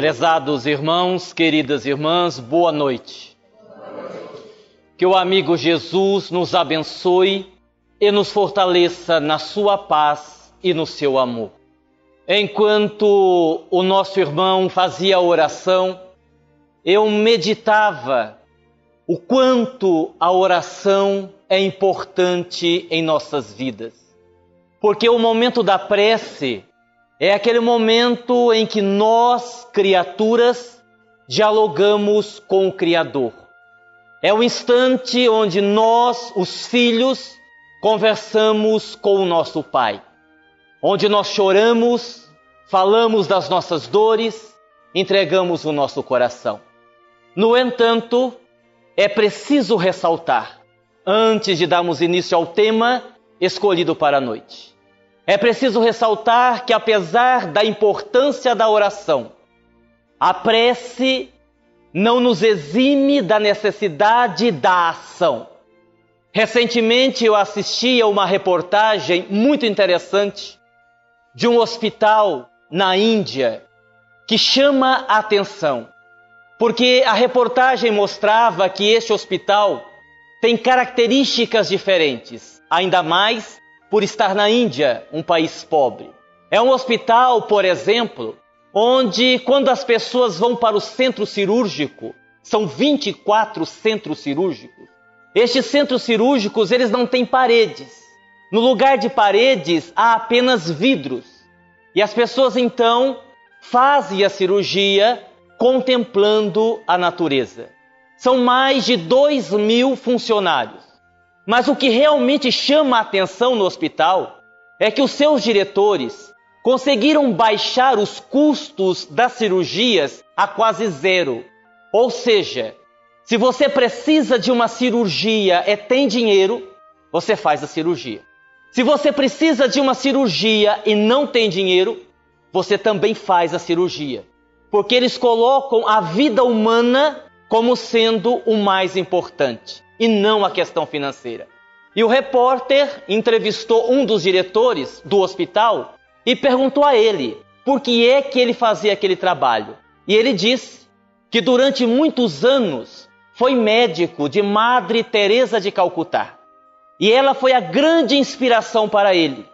Prezados irmãos, queridas irmãs, boa noite. Que o amigo Jesus nos abençoe e nos fortaleça na sua paz e no seu amor. Enquanto o nosso irmão fazia a oração, eu meditava o quanto a oração é importante em nossas vidas. Porque o momento da prece é aquele momento em que nós, criaturas, dialogamos com o Criador. É o instante onde nós, os filhos, conversamos com o nosso Pai. Onde nós choramos, falamos das nossas dores, entregamos o nosso coração. No entanto, é preciso ressaltar, antes de darmos início ao tema escolhido para a noite, é preciso ressaltar que, apesar da importância da oração, a prece não nos exime da necessidade da ação. Recentemente eu assisti a uma reportagem muito interessante de um hospital na Índia que chama a atenção, porque a reportagem mostrava que este hospital tem características diferentes, ainda mais por estar na Índia, um país pobre. É um hospital, por exemplo, onde quando as pessoas vão para o centro cirúrgico, são 24 centros cirúrgicos. Estes centros cirúrgicos, eles não têm paredes. No lugar de paredes, há apenas vidros. E as pessoas então fazem a cirurgia contemplando a natureza. São mais de 2 mil funcionários. Mas o que realmente chama a atenção no hospital é que os seus diretores conseguiram baixar os custos das cirurgias a quase zero. Ou seja, se você precisa de uma cirurgia e tem dinheiro, você faz a cirurgia. Se você precisa de uma cirurgia e não tem dinheiro, você também faz a cirurgia. Porque eles colocam a vida humana como sendo o mais importante e não a questão financeira. E o repórter entrevistou um dos diretores do hospital e perguntou a ele por que é que ele fazia aquele trabalho. E ele disse que durante muitos anos foi médico de Madre Teresa de Calcutá. E ela foi a grande inspiração para ele.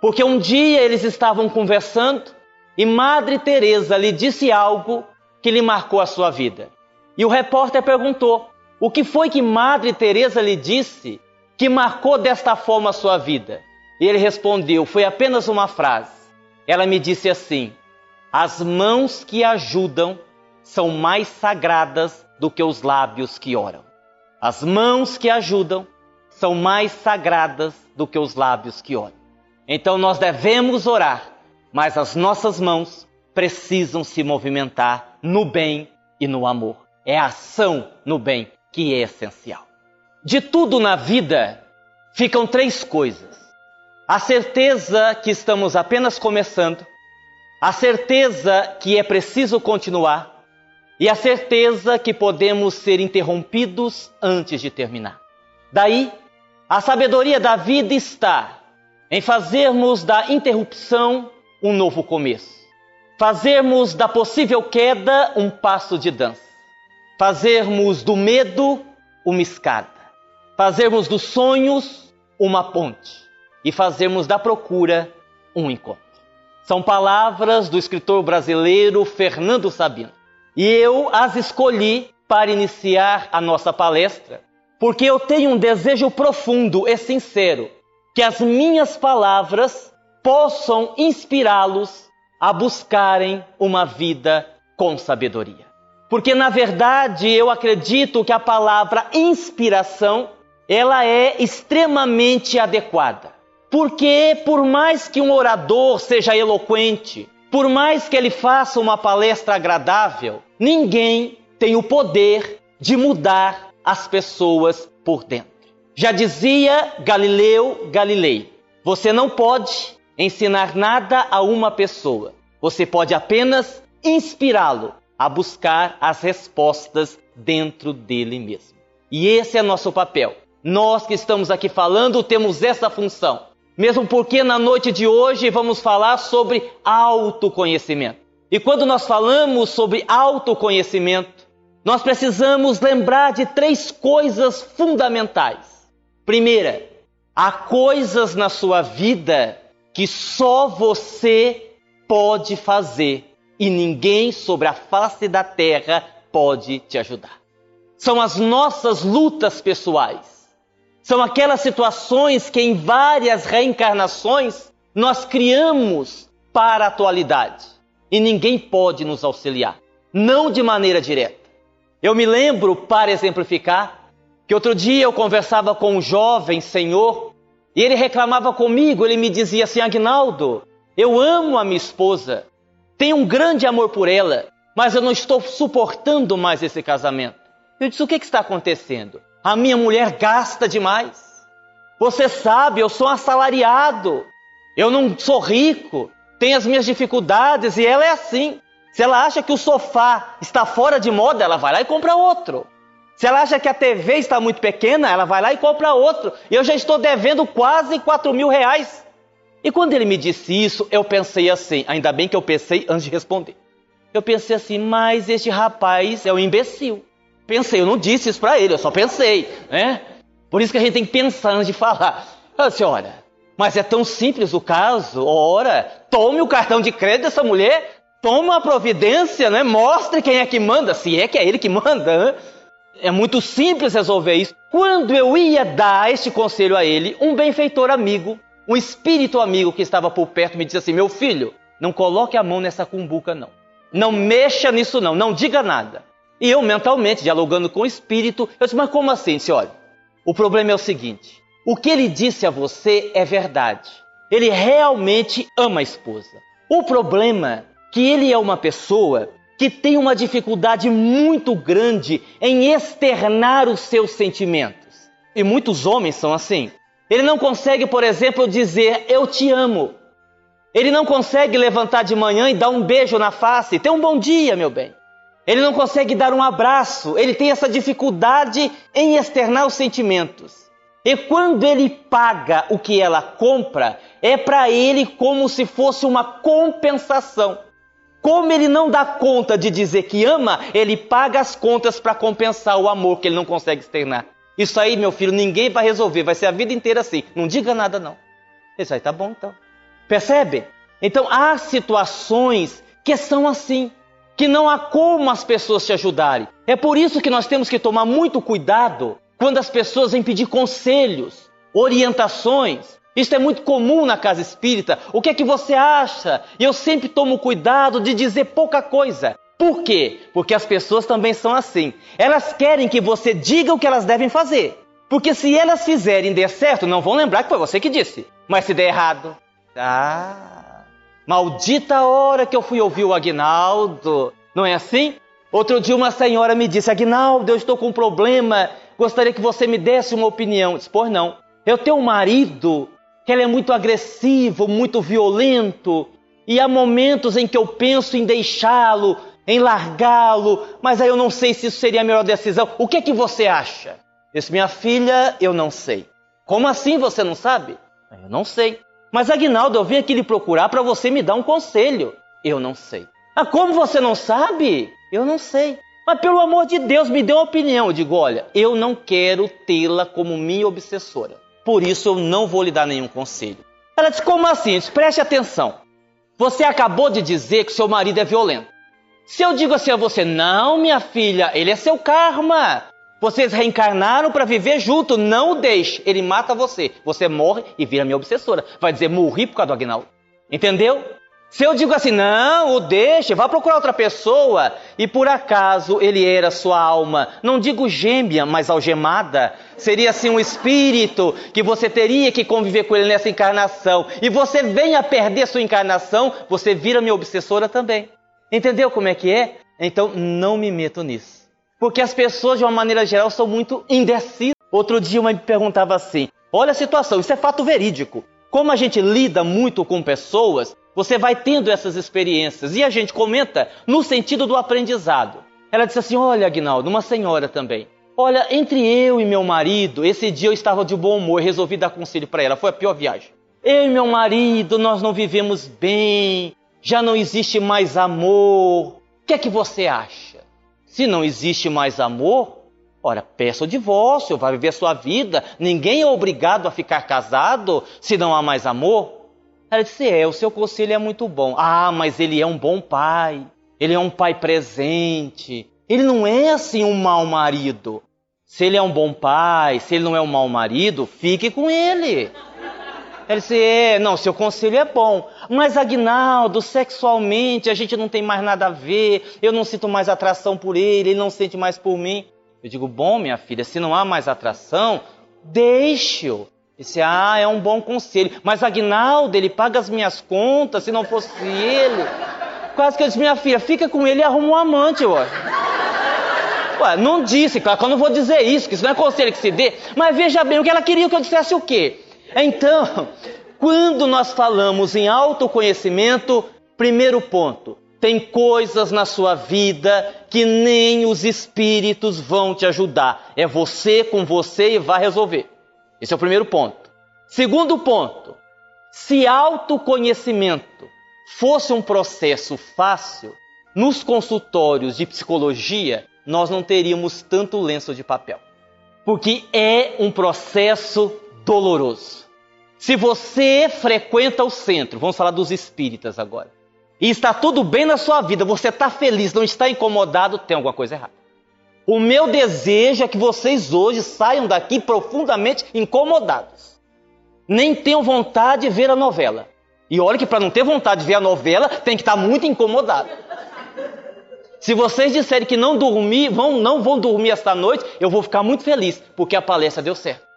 Porque um dia eles estavam conversando e Madre Teresa lhe disse algo que lhe marcou a sua vida. E o repórter perguntou: o que foi que Madre Teresa lhe disse que marcou desta forma a sua vida? E ele respondeu: foi apenas uma frase. Ela me disse assim: as mãos que ajudam são mais sagradas do que os lábios que oram. As mãos que ajudam são mais sagradas do que os lábios que oram. Então nós devemos orar, mas as nossas mãos precisam se movimentar no bem e no amor. É a ação no bem que é essencial. De tudo na vida ficam três coisas: a certeza que estamos apenas começando, a certeza que é preciso continuar e a certeza que podemos ser interrompidos antes de terminar. Daí, a sabedoria da vida está em fazermos da interrupção um novo começo, fazermos da possível queda um passo de dança fazermos do medo uma escada, fazermos dos sonhos uma ponte e fazermos da procura um encontro. São palavras do escritor brasileiro Fernando Sabino. E eu as escolhi para iniciar a nossa palestra, porque eu tenho um desejo profundo e sincero que as minhas palavras possam inspirá-los a buscarem uma vida com sabedoria. Porque na verdade eu acredito que a palavra inspiração ela é extremamente adequada. Porque por mais que um orador seja eloquente, por mais que ele faça uma palestra agradável, ninguém tem o poder de mudar as pessoas por dentro. Já dizia Galileu Galilei: você não pode ensinar nada a uma pessoa, você pode apenas inspirá-lo a buscar as respostas dentro dele mesmo. E esse é nosso papel. Nós que estamos aqui falando temos essa função. Mesmo porque na noite de hoje vamos falar sobre autoconhecimento. E quando nós falamos sobre autoconhecimento, nós precisamos lembrar de três coisas fundamentais. Primeira, há coisas na sua vida que só você pode fazer e ninguém sobre a face da terra pode te ajudar. São as nossas lutas pessoais. São aquelas situações que em várias reencarnações nós criamos para a atualidade e ninguém pode nos auxiliar, não de maneira direta. Eu me lembro, para exemplificar, que outro dia eu conversava com um jovem senhor e ele reclamava comigo, ele me dizia assim: Agnaldo, eu amo a minha esposa, tenho um grande amor por ela, mas eu não estou suportando mais esse casamento. Eu disse: O que, que está acontecendo? A minha mulher gasta demais. Você sabe, eu sou assalariado, eu não sou rico, tem as minhas dificuldades e ela é assim. Se ela acha que o sofá está fora de moda, ela vai lá e compra outro. Se ela acha que a TV está muito pequena, ela vai lá e compra outro. E eu já estou devendo quase 4 mil reais. E quando ele me disse isso, eu pensei assim, ainda bem que eu pensei antes de responder. Eu pensei assim, mas este rapaz é um imbecil. Pensei, eu não disse isso para ele, eu só pensei, né? Por isso que a gente tem que pensar antes de falar. Eu disse, olha, mas é tão simples o caso. Ora, tome o cartão de crédito dessa mulher, tome uma providência, né? mostre quem é que manda, se é que é ele que manda. Né? É muito simples resolver isso. Quando eu ia dar este conselho a ele, um benfeitor amigo, um espírito amigo que estava por perto, me disse assim: Meu filho, não coloque a mão nessa cumbuca, não. Não mexa nisso, não. Não diga nada. E eu, mentalmente, dialogando com o espírito, eu disse: Mas como assim? Disse: Olha, o problema é o seguinte: o que ele disse a você é verdade. Ele realmente ama a esposa. O problema é que ele é uma pessoa que tem uma dificuldade muito grande em externar os seus sentimentos. E muitos homens são assim. Ele não consegue, por exemplo, dizer eu te amo. Ele não consegue levantar de manhã e dar um beijo na face, ter um bom dia, meu bem. Ele não consegue dar um abraço, ele tem essa dificuldade em externar os sentimentos. E quando ele paga o que ela compra, é para ele como se fosse uma compensação. Como ele não dá conta de dizer que ama, ele paga as contas para compensar o amor que ele não consegue externar. Isso aí, meu filho, ninguém vai resolver, vai ser a vida inteira assim. Não diga nada, não. Isso aí tá bom, então. Percebe? Então há situações que são assim, que não há como as pessoas te ajudarem. É por isso que nós temos que tomar muito cuidado quando as pessoas vêm pedir conselhos, orientações. Isso é muito comum na casa espírita. O que é que você acha? Eu sempre tomo cuidado de dizer pouca coisa. Por quê? Porque as pessoas também são assim. Elas querem que você diga o que elas devem fazer. Porque se elas fizerem der certo, não vão lembrar que foi você que disse. Mas se der errado, ah, maldita hora que eu fui ouvir o Agnaldo. Não é assim? Outro dia uma senhora me disse: Agnaldo, eu estou com um problema Gostaria que você me desse uma opinião. Diz, pois não. Eu tenho um marido que ele é muito agressivo, muito violento, e há momentos em que eu penso em deixá-lo, em largá-lo, mas aí eu não sei se isso seria a melhor decisão. O que é que você acha? Disse, minha filha, eu não sei. Como assim você não sabe? Eu não sei. Mas Agnaldo, eu vim aqui lhe procurar para você me dar um conselho. Eu não sei. Ah, como você não sabe? Eu não sei. Mas pelo amor de Deus, me dê uma opinião. Eu digo, olha, eu não quero tê-la como minha obsessora. Por isso eu não vou lhe dar nenhum conselho. Ela disse, como assim? Disse, preste atenção. Você acabou de dizer que seu marido é violento. Se eu digo assim a você, não, minha filha, ele é seu karma. Vocês reencarnaram para viver junto, não o deixe. Ele mata você. Você morre e vira minha obsessora. Vai dizer, morri por causa do Agnaldo. Entendeu? Se eu digo assim, não, o deixe, vá procurar outra pessoa, e por acaso ele era sua alma, não digo gêmea, mas algemada, seria assim um espírito que você teria que conviver com ele nessa encarnação, e você vem a perder sua encarnação, você vira minha obsessora também. Entendeu como é que é? Então não me meto nisso. Porque as pessoas, de uma maneira geral, são muito indecisas. Outro dia uma me perguntava assim: olha a situação, isso é fato verídico. Como a gente lida muito com pessoas, você vai tendo essas experiências. E a gente comenta no sentido do aprendizado. Ela disse assim: Olha, Agnaldo, uma senhora também. Olha, entre eu e meu marido, esse dia eu estava de bom humor, resolvi dar conselho para ela. Foi a pior viagem. Eu e meu marido, nós não vivemos bem. Já não existe mais amor. O que é que você acha? Se não existe mais amor, ora, peça o divórcio, vai viver a sua vida. Ninguém é obrigado a ficar casado se não há mais amor. Ela disse: É, o seu conselho é muito bom. Ah, mas ele é um bom pai. Ele é um pai presente. Ele não é assim um mau marido. Se ele é um bom pai, se ele não é um mau marido, fique com ele. Ele disse: É, não, seu conselho é bom. Mas, Agnaldo, sexualmente a gente não tem mais nada a ver. Eu não sinto mais atração por ele, ele não sente mais por mim. Eu digo: Bom, minha filha, se não há mais atração, deixe-o. Disse, ah, é um bom conselho. Mas Agnaldo, ele paga as minhas contas, se não fosse ele. Quase que eu disse, minha filha, fica com ele e arruma um amante, ué. Ué, não disse, claro que eu não vou dizer isso, que isso não é conselho que se dê. Mas veja bem, o que ela queria que eu dissesse o quê? Então, quando nós falamos em autoconhecimento, primeiro ponto, tem coisas na sua vida que nem os espíritos vão te ajudar. É você com você e vai resolver. Esse é o primeiro ponto. Segundo ponto, se autoconhecimento fosse um processo fácil, nos consultórios de psicologia nós não teríamos tanto lenço de papel. Porque é um processo doloroso. Se você frequenta o centro, vamos falar dos espíritas agora, e está tudo bem na sua vida, você está feliz, não está incomodado, tem alguma coisa errada. O meu desejo é que vocês hoje saiam daqui profundamente incomodados. Nem tenham vontade de ver a novela. E olha que para não ter vontade de ver a novela, tem que estar muito incomodado. Se vocês disserem que não dormir, vão, não vão dormir esta noite, eu vou ficar muito feliz, porque a palestra deu certo.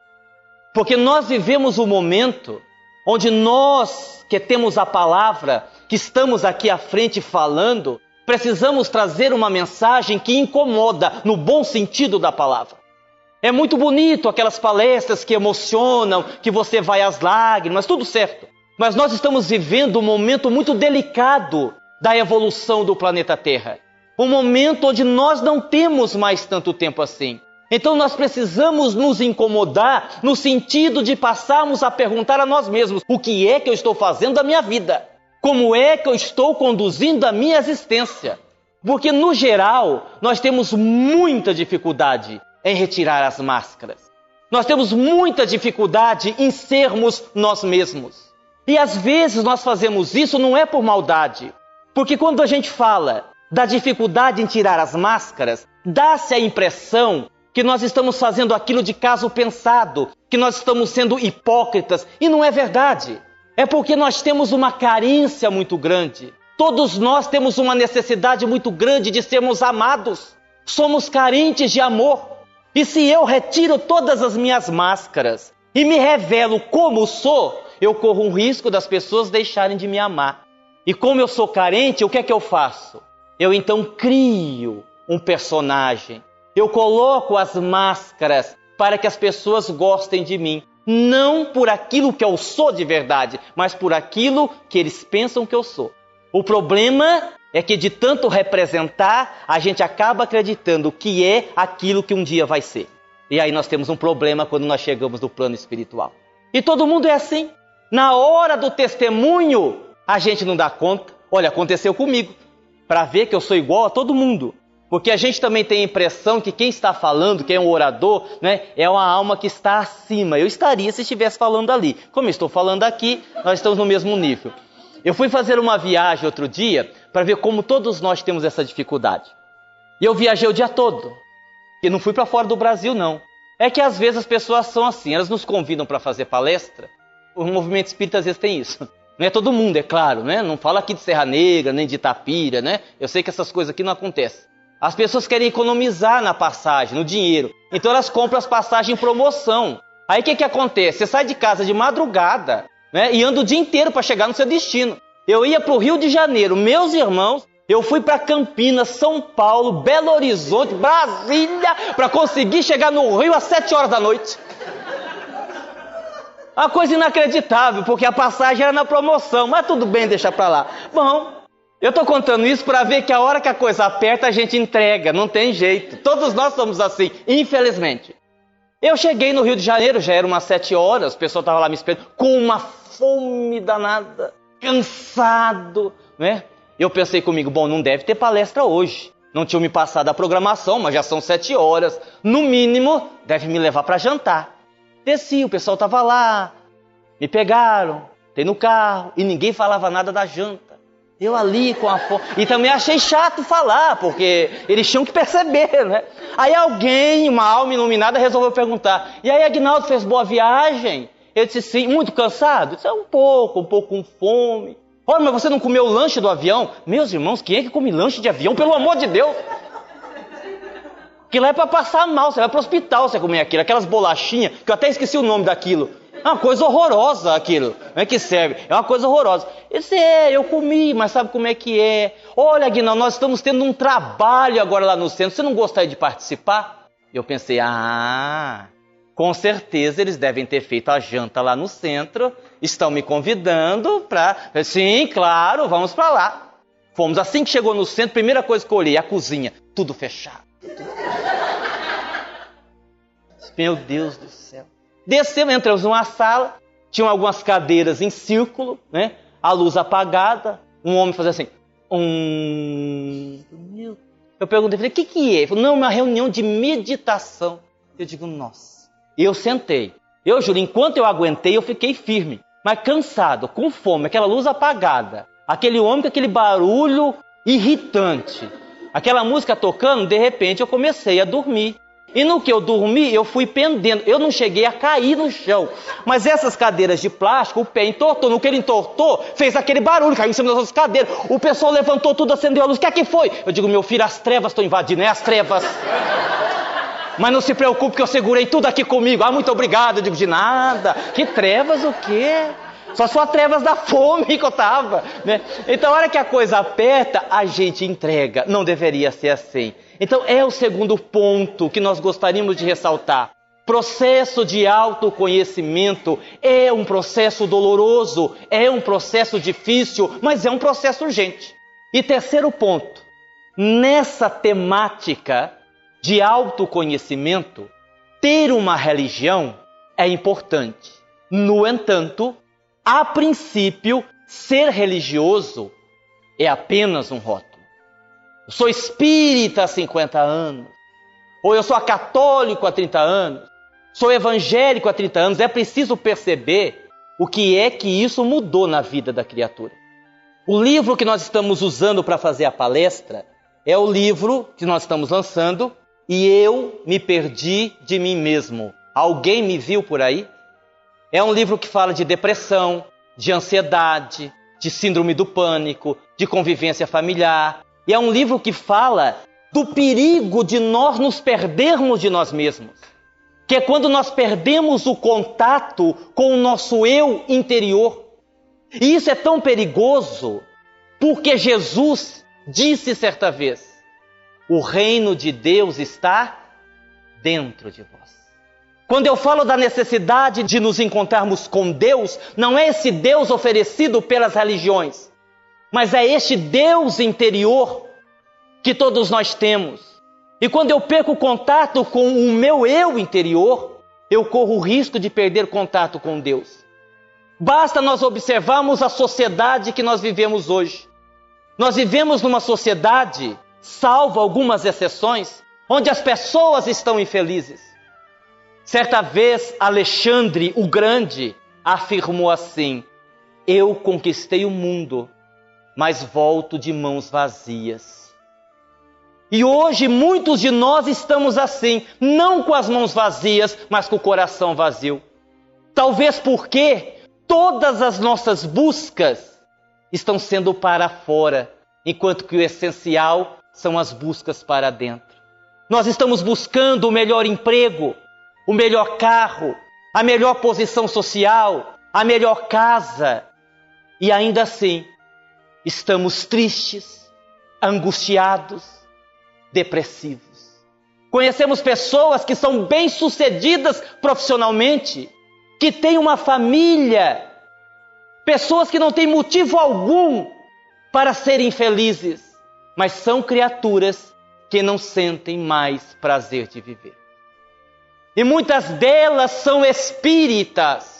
Porque nós vivemos um momento onde nós que temos a palavra, que estamos aqui à frente falando, Precisamos trazer uma mensagem que incomoda, no bom sentido da palavra. É muito bonito aquelas palestras que emocionam, que você vai às lágrimas, tudo certo. Mas nós estamos vivendo um momento muito delicado da evolução do planeta Terra. Um momento onde nós não temos mais tanto tempo assim. Então nós precisamos nos incomodar no sentido de passarmos a perguntar a nós mesmos: o que é que eu estou fazendo da minha vida? Como é que eu estou conduzindo a minha existência? Porque, no geral, nós temos muita dificuldade em retirar as máscaras. Nós temos muita dificuldade em sermos nós mesmos. E às vezes nós fazemos isso não é por maldade. Porque quando a gente fala da dificuldade em tirar as máscaras, dá-se a impressão que nós estamos fazendo aquilo de caso pensado, que nós estamos sendo hipócritas, e não é verdade. É porque nós temos uma carência muito grande. Todos nós temos uma necessidade muito grande de sermos amados. Somos carentes de amor. E se eu retiro todas as minhas máscaras e me revelo como sou, eu corro um risco das pessoas deixarem de me amar. E como eu sou carente, o que é que eu faço? Eu então crio um personagem. Eu coloco as máscaras para que as pessoas gostem de mim não por aquilo que eu sou de verdade, mas por aquilo que eles pensam que eu sou. O problema é que de tanto representar, a gente acaba acreditando que é aquilo que um dia vai ser. E aí nós temos um problema quando nós chegamos no plano espiritual. E todo mundo é assim. Na hora do testemunho, a gente não dá conta. Olha, aconteceu comigo. Para ver que eu sou igual a todo mundo. Porque a gente também tem a impressão que quem está falando, quem é um orador, né, é uma alma que está acima. Eu estaria se estivesse falando ali. Como eu estou falando aqui, nós estamos no mesmo nível. Eu fui fazer uma viagem outro dia para ver como todos nós temos essa dificuldade. E eu viajei o dia todo. E não fui para fora do Brasil, não. É que às vezes as pessoas são assim, elas nos convidam para fazer palestra. O movimento espírita às vezes tem isso. Não é todo mundo, é claro, né? Não fala aqui de Serra Negra, nem de Itapira, né? Eu sei que essas coisas aqui não acontecem. As pessoas querem economizar na passagem, no dinheiro. Então elas compram as passagens em promoção. Aí o que, que acontece? Você sai de casa de madrugada né, e anda o dia inteiro para chegar no seu destino. Eu ia para o Rio de Janeiro, meus irmãos, eu fui para Campinas, São Paulo, Belo Horizonte, Brasília, para conseguir chegar no Rio às 7 horas da noite. Uma coisa inacreditável, porque a passagem era na promoção, mas tudo bem, deixa para lá. Bom, eu estou contando isso para ver que a hora que a coisa aperta, a gente entrega, não tem jeito. Todos nós somos assim, infelizmente. Eu cheguei no Rio de Janeiro, já era umas sete horas, o pessoal estava lá me esperando, com uma fome danada. cansado, né? Eu pensei comigo, bom, não deve ter palestra hoje. Não tinham me passado a programação, mas já são sete horas. No mínimo, deve me levar para jantar. Desci, o pessoal estava lá, me pegaram, tem no carro, e ninguém falava nada da janta. Eu ali com a fome. E também achei chato falar, porque eles tinham que perceber, né? Aí alguém, uma alma iluminada, resolveu perguntar: E aí, Agnaldo fez boa viagem? Eu disse sim, muito cansado? Eu disse, é um pouco, um pouco com fome. Olha, mas você não comeu o lanche do avião? Meus irmãos, quem é que come lanche de avião? Pelo amor de Deus! Que lá é para passar mal, você vai para o hospital você comer aquilo, aquelas bolachinhas, que eu até esqueci o nome daquilo. É uma coisa horrorosa aquilo. Não é que serve, é uma coisa horrorosa. Esse é, eu comi, mas sabe como é que é? Olha, Guinão, nós estamos tendo um trabalho agora lá no centro, você não gostaria de participar? Eu pensei, ah, com certeza eles devem ter feito a janta lá no centro, estão me convidando para. Sim, claro, vamos para lá. Fomos assim que chegou no centro, primeira coisa que eu olhei, a cozinha, tudo fechado. Meu Deus do céu. Descemos, entramos numa sala, tinham algumas cadeiras em círculo, né? A luz apagada, um homem fazia assim, um... Eu perguntei, falei, o que que é? Ele falou, não, uma reunião de meditação. Eu digo, nossa. Eu sentei. Eu juro, enquanto eu aguentei, eu fiquei firme, mas cansado, com fome, aquela luz apagada, aquele homem com aquele barulho irritante. Aquela música tocando, de repente eu comecei a dormir. E no que eu dormi, eu fui pendendo. Eu não cheguei a cair no chão. Mas essas cadeiras de plástico, o pé entortou. No que ele entortou, fez aquele barulho, caiu em cima das outras cadeiras. O pessoal levantou tudo, acendeu a luz. O que é que foi? Eu digo, meu filho, as trevas estão invadindo. É as trevas. Mas não se preocupe que eu segurei tudo aqui comigo. Ah, muito obrigado. Eu digo, de nada. Que trevas o quê? Só só trevas da fome que eu estava. Né? Então, a hora que a coisa aperta, a gente entrega. Não deveria ser assim. Então, é o segundo ponto que nós gostaríamos de ressaltar. Processo de autoconhecimento é um processo doloroso, é um processo difícil, mas é um processo urgente. E terceiro ponto, nessa temática de autoconhecimento, ter uma religião é importante. No entanto, a princípio, ser religioso é apenas um rótulo. Eu sou espírita há 50 anos. Ou eu sou católico há 30 anos. Sou evangélico há 30 anos. É preciso perceber o que é que isso mudou na vida da criatura. O livro que nós estamos usando para fazer a palestra é o livro que nós estamos lançando e eu me perdi de mim mesmo. Alguém me viu por aí? É um livro que fala de depressão, de ansiedade, de síndrome do pânico, de convivência familiar. E é um livro que fala do perigo de nós nos perdermos de nós mesmos. Que é quando nós perdemos o contato com o nosso eu interior. E isso é tão perigoso porque Jesus disse certa vez: o reino de Deus está dentro de vós. Quando eu falo da necessidade de nos encontrarmos com Deus, não é esse Deus oferecido pelas religiões, mas é este Deus interior que todos nós temos. E quando eu perco contato com o meu eu interior, eu corro o risco de perder contato com Deus. Basta nós observarmos a sociedade que nós vivemos hoje. Nós vivemos numa sociedade, salvo algumas exceções, onde as pessoas estão infelizes. Certa vez, Alexandre o Grande afirmou assim: Eu conquistei o mundo, mas volto de mãos vazias. E hoje muitos de nós estamos assim, não com as mãos vazias, mas com o coração vazio. Talvez porque todas as nossas buscas estão sendo para fora, enquanto que o essencial são as buscas para dentro. Nós estamos buscando o melhor emprego, o melhor carro, a melhor posição social, a melhor casa. E ainda assim, estamos tristes, angustiados, depressivos. Conhecemos pessoas que são bem-sucedidas profissionalmente, que têm uma família, pessoas que não têm motivo algum para serem felizes, mas são criaturas que não sentem mais prazer de viver. E muitas delas são espíritas.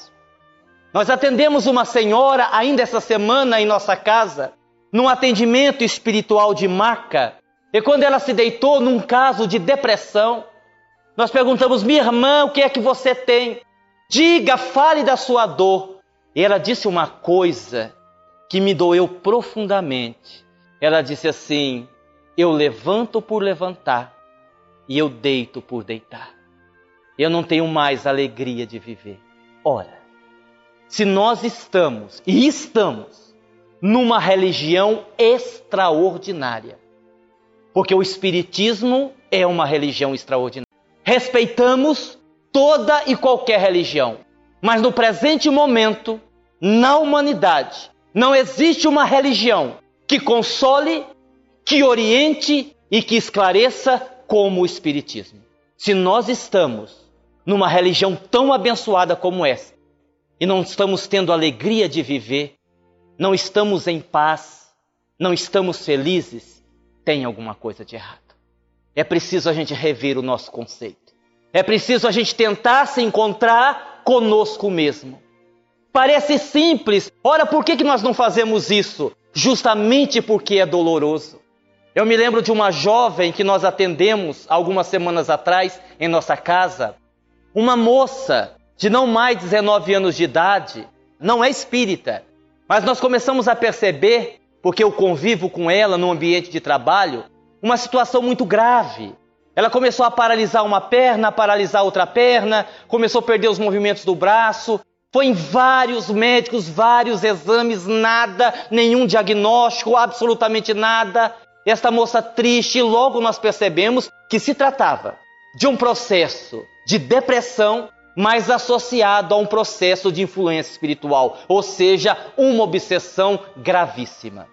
Nós atendemos uma senhora ainda essa semana em nossa casa, num atendimento espiritual de maca, e quando ela se deitou num caso de depressão, nós perguntamos, minha irmã, o que é que você tem? Diga, fale da sua dor. E ela disse uma coisa que me doeu profundamente. Ela disse assim: Eu levanto por levantar e eu deito por deitar. Eu não tenho mais alegria de viver. Ora, se nós estamos, e estamos, numa religião extraordinária, porque o Espiritismo é uma religião extraordinária. Respeitamos toda e qualquer religião, mas no presente momento, na humanidade, não existe uma religião que console, que oriente e que esclareça como o Espiritismo. Se nós estamos numa religião tão abençoada como essa e não estamos tendo alegria de viver, não estamos em paz, não estamos felizes, tem alguma coisa de errado. É preciso a gente rever o nosso conceito. É preciso a gente tentar se encontrar conosco mesmo. Parece simples. Ora, por que, que nós não fazemos isso? Justamente porque é doloroso. Eu me lembro de uma jovem que nós atendemos algumas semanas atrás em nossa casa. Uma moça de não mais de 19 anos de idade, não é espírita, mas nós começamos a perceber, porque eu convivo com ela no ambiente de trabalho, uma situação muito grave. Ela começou a paralisar uma perna, a paralisar outra perna, começou a perder os movimentos do braço. Foi em vários médicos, vários exames, nada, nenhum diagnóstico, absolutamente nada. Esta moça triste, logo nós percebemos que se tratava de um processo de depressão, mas associado a um processo de influência espiritual, ou seja, uma obsessão gravíssima.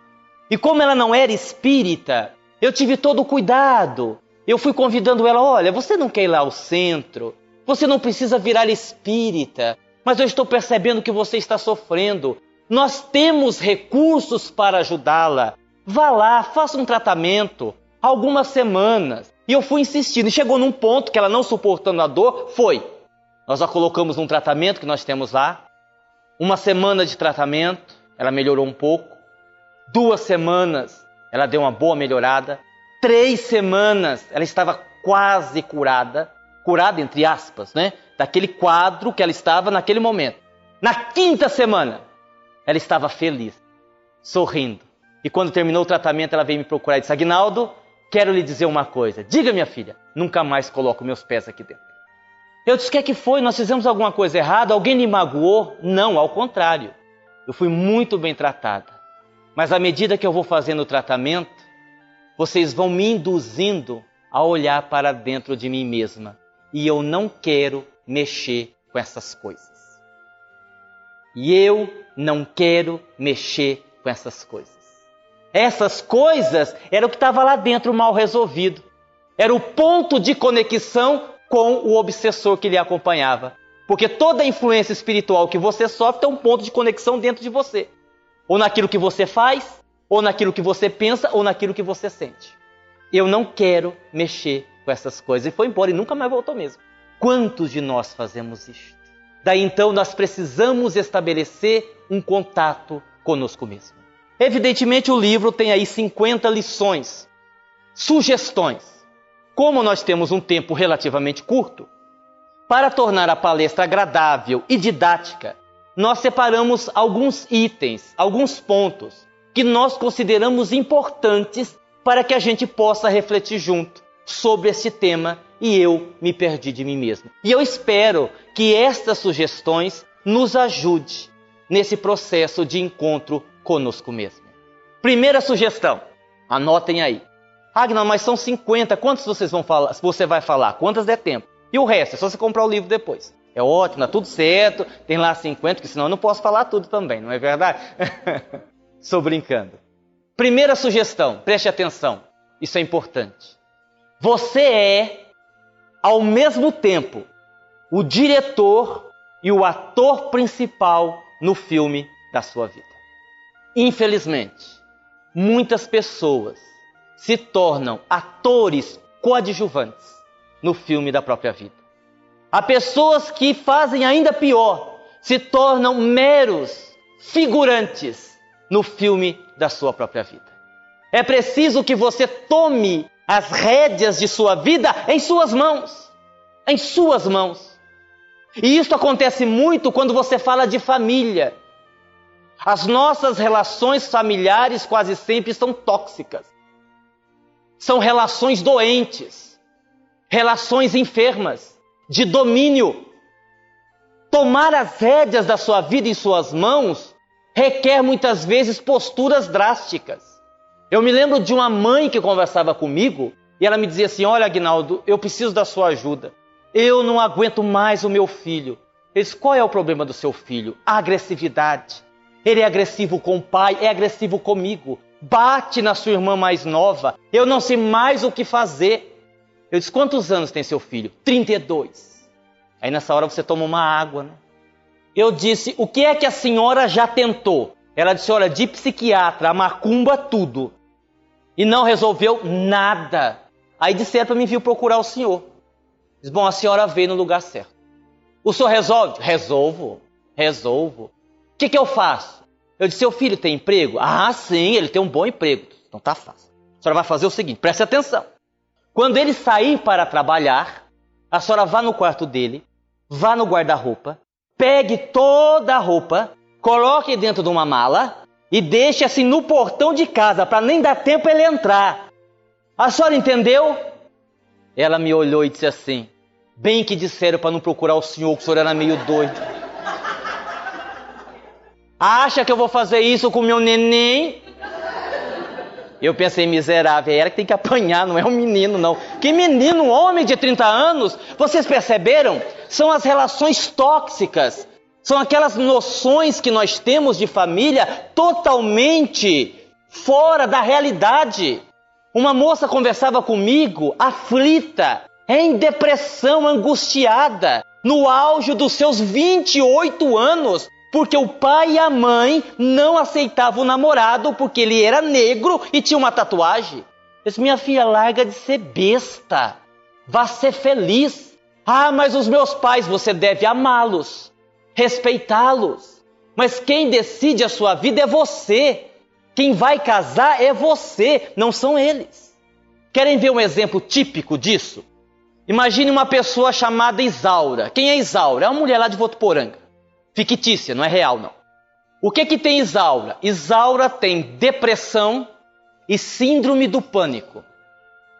E como ela não era espírita, eu tive todo o cuidado eu fui convidando ela: olha, você não quer ir lá ao centro, você não precisa virar espírita, mas eu estou percebendo que você está sofrendo. Nós temos recursos para ajudá-la. Vá lá, faça um tratamento, algumas semanas. E eu fui insistindo, e chegou num ponto que ela não suportando a dor, foi. Nós a colocamos num tratamento que nós temos lá. Uma semana de tratamento, ela melhorou um pouco. Duas semanas, ela deu uma boa melhorada três semanas ela estava quase curada, curada entre aspas, né? Daquele quadro que ela estava naquele momento. Na quinta semana, ela estava feliz, sorrindo. E quando terminou o tratamento, ela veio me procurar e disse: Agnaldo, quero lhe dizer uma coisa. Diga, minha filha, nunca mais coloco meus pés aqui dentro. Eu disse: O que é que foi? Nós fizemos alguma coisa errada? Alguém me magoou? Não, ao contrário. Eu fui muito bem tratada. Mas à medida que eu vou fazendo o tratamento, vocês vão me induzindo a olhar para dentro de mim mesma. E eu não quero mexer com essas coisas. E eu não quero mexer com essas coisas. Essas coisas era o que estava lá dentro mal resolvido. Era o ponto de conexão com o obsessor que lhe acompanhava. Porque toda influência espiritual que você sofre tem um ponto de conexão dentro de você. Ou naquilo que você faz, ou naquilo que você pensa, ou naquilo que você sente. Eu não quero mexer com essas coisas. E foi embora e nunca mais voltou mesmo. Quantos de nós fazemos isto? Daí então nós precisamos estabelecer um contato conosco mesmo. Evidentemente o livro tem aí 50 lições, sugestões. Como nós temos um tempo relativamente curto, para tornar a palestra agradável e didática, nós separamos alguns itens, alguns pontos que nós consideramos importantes para que a gente possa refletir junto sobre esse tema e eu me perdi de mim mesmo. E eu espero que estas sugestões nos ajude nesse processo de encontro conosco mesmo. Primeira sugestão, anotem aí. Agna, mas são 50, quantos vocês vão falar, você vai falar? Quantas der tempo? E o resto, é só você comprar o livro depois. É ótimo, tá tudo certo, tem lá 50, que senão eu não posso falar tudo também, não é verdade? Estou brincando. Primeira sugestão, preste atenção, isso é importante. Você é, ao mesmo tempo, o diretor e o ator principal no filme da sua vida. Infelizmente, muitas pessoas se tornam atores coadjuvantes no filme da própria vida. Há pessoas que fazem ainda pior, se tornam meros figurantes no filme da sua própria vida. É preciso que você tome as rédeas de sua vida em suas mãos. Em suas mãos. E isso acontece muito quando você fala de família. As nossas relações familiares quase sempre são tóxicas. São relações doentes, relações enfermas, de domínio. Tomar as rédeas da sua vida em suas mãos requer muitas vezes posturas drásticas. Eu me lembro de uma mãe que conversava comigo e ela me dizia assim: Olha, Agnaldo, eu preciso da sua ajuda. Eu não aguento mais o meu filho. Eu disse, qual é o problema do seu filho? A agressividade. Ele é agressivo com o pai, é agressivo comigo. Bate na sua irmã mais nova. Eu não sei mais o que fazer. Eu disse: quantos anos tem seu filho? 32. Aí nessa hora você toma uma água, né? Eu disse: o que é que a senhora já tentou? Ela disse: olha, de psiquiatra, macumba, tudo. E não resolveu nada. Aí disseram para mim vir procurar o senhor. Diz: bom, a senhora veio no lugar certo. O senhor resolve? Resolvo, resolvo que, que eu faço? Eu disse, seu filho tem emprego? Ah, sim, ele tem um bom emprego. Então tá fácil. A senhora vai fazer o seguinte, preste atenção. Quando ele sair para trabalhar, a senhora vá no quarto dele, vá no guarda-roupa, pegue toda a roupa, coloque dentro de uma mala e deixe assim no portão de casa, para nem dar tempo ele entrar. A senhora entendeu? Ela me olhou e disse assim: Bem que disseram para não procurar o senhor, que o senhor era meio doido. Acha que eu vou fazer isso com meu neném? Eu pensei, miserável, é ela que tem que apanhar, não é um menino, não. Que menino, um homem de 30 anos? Vocês perceberam? São as relações tóxicas. São aquelas noções que nós temos de família totalmente fora da realidade. Uma moça conversava comigo, aflita, em depressão, angustiada, no auge dos seus 28 anos, porque o pai e a mãe não aceitavam o namorado porque ele era negro e tinha uma tatuagem. Eu disse, minha filha, larga de ser besta. Vá ser feliz. Ah, mas os meus pais, você deve amá-los, respeitá-los. Mas quem decide a sua vida é você. Quem vai casar é você, não são eles. Querem ver um exemplo típico disso? Imagine uma pessoa chamada Isaura. Quem é Isaura? É uma mulher lá de Votuporanga fictícia, não é real não. O que que tem Isaura? Isaura tem depressão e síndrome do pânico.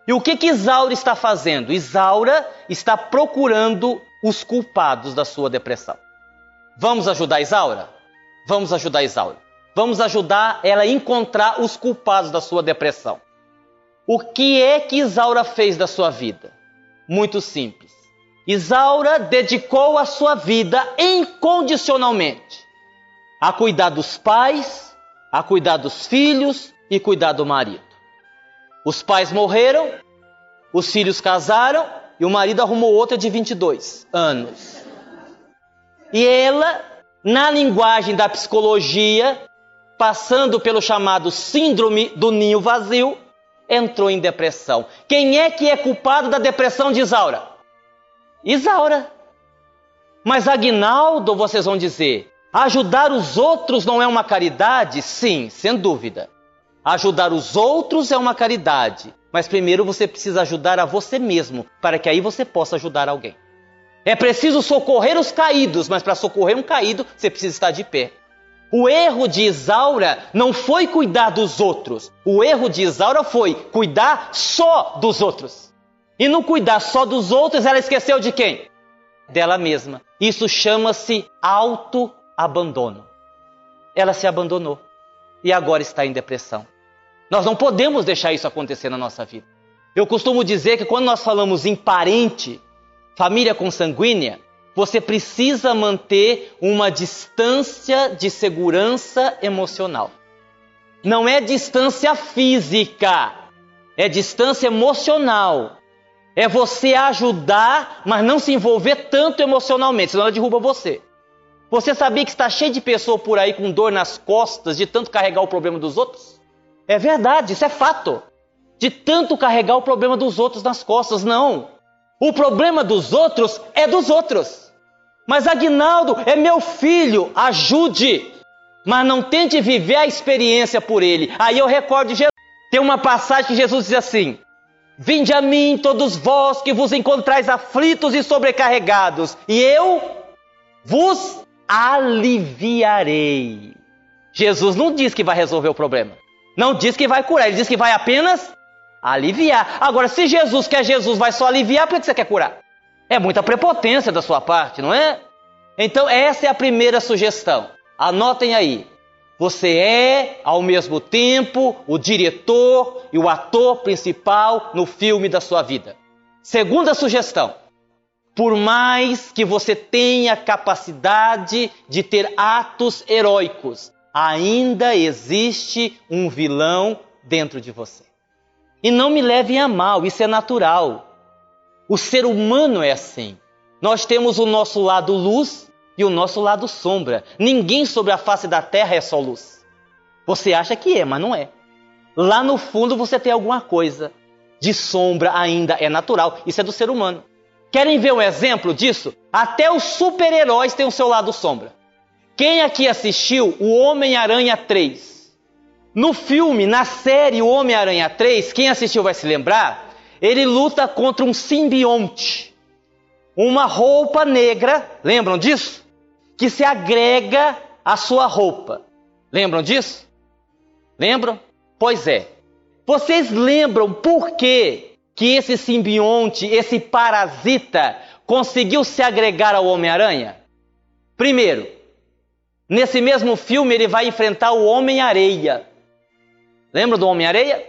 E o que que Isaura está fazendo? Isaura está procurando os culpados da sua depressão. Vamos ajudar Isaura? Vamos ajudar Isaura. Vamos ajudar ela a encontrar os culpados da sua depressão. O que é que Isaura fez da sua vida? Muito simples. Isaura dedicou a sua vida incondicionalmente a cuidar dos pais, a cuidar dos filhos e cuidar do marido. Os pais morreram, os filhos casaram e o marido arrumou outra de 22 anos. E ela, na linguagem da psicologia, passando pelo chamado síndrome do ninho vazio, entrou em depressão. Quem é que é culpado da depressão de Isaura? Isaura. Mas Agnaldo, vocês vão dizer, ajudar os outros não é uma caridade? Sim, sem dúvida. Ajudar os outros é uma caridade, mas primeiro você precisa ajudar a você mesmo, para que aí você possa ajudar alguém. É preciso socorrer os caídos, mas para socorrer um caído, você precisa estar de pé. O erro de Isaura não foi cuidar dos outros. O erro de Isaura foi cuidar só dos outros. E no cuidar só dos outros, ela esqueceu de quem? Dela mesma. Isso chama-se autoabandono. Ela se abandonou e agora está em depressão. Nós não podemos deixar isso acontecer na nossa vida. Eu costumo dizer que quando nós falamos em parente, família consanguínea, você precisa manter uma distância de segurança emocional. Não é distância física, é distância emocional. É você ajudar, mas não se envolver tanto emocionalmente, senão ela derruba você. Você sabia que está cheio de pessoas por aí com dor nas costas de tanto carregar o problema dos outros? É verdade, isso é fato. De tanto carregar o problema dos outros nas costas, não. O problema dos outros é dos outros. Mas Agnaldo é meu filho, ajude. Mas não tente viver a experiência por ele. Aí eu recordo de Jesus. Tem uma passagem que Jesus diz assim: Vinde a mim, todos vós que vos encontrais aflitos e sobrecarregados, e eu vos aliviarei. Jesus não diz que vai resolver o problema. Não diz que vai curar, ele diz que vai apenas aliviar. Agora, se Jesus quer Jesus vai só aliviar, por que você quer curar? É muita prepotência da sua parte, não é? Então, essa é a primeira sugestão. Anotem aí. Você é, ao mesmo tempo, o diretor e o ator principal no filme da sua vida. Segunda sugestão. Por mais que você tenha capacidade de ter atos heróicos, ainda existe um vilão dentro de você. E não me levem a mal, isso é natural. O ser humano é assim. Nós temos o nosso lado luz e o nosso lado sombra. Ninguém sobre a face da terra é só luz. Você acha que é, mas não é. Lá no fundo você tem alguma coisa de sombra ainda, é natural. Isso é do ser humano. Querem ver um exemplo disso? Até os super-heróis têm o seu lado sombra. Quem aqui assistiu o Homem-Aranha 3? No filme, na série O Homem-Aranha 3, quem assistiu vai se lembrar, ele luta contra um simbionte. Uma roupa negra, lembram disso? Que se agrega à sua roupa. Lembram disso? Lembram? Pois é. Vocês lembram por que, que esse simbionte, esse parasita, conseguiu se agregar ao Homem-Aranha? Primeiro, Nesse mesmo filme, ele vai enfrentar o Homem-Areia. Lembra do Homem-Areia?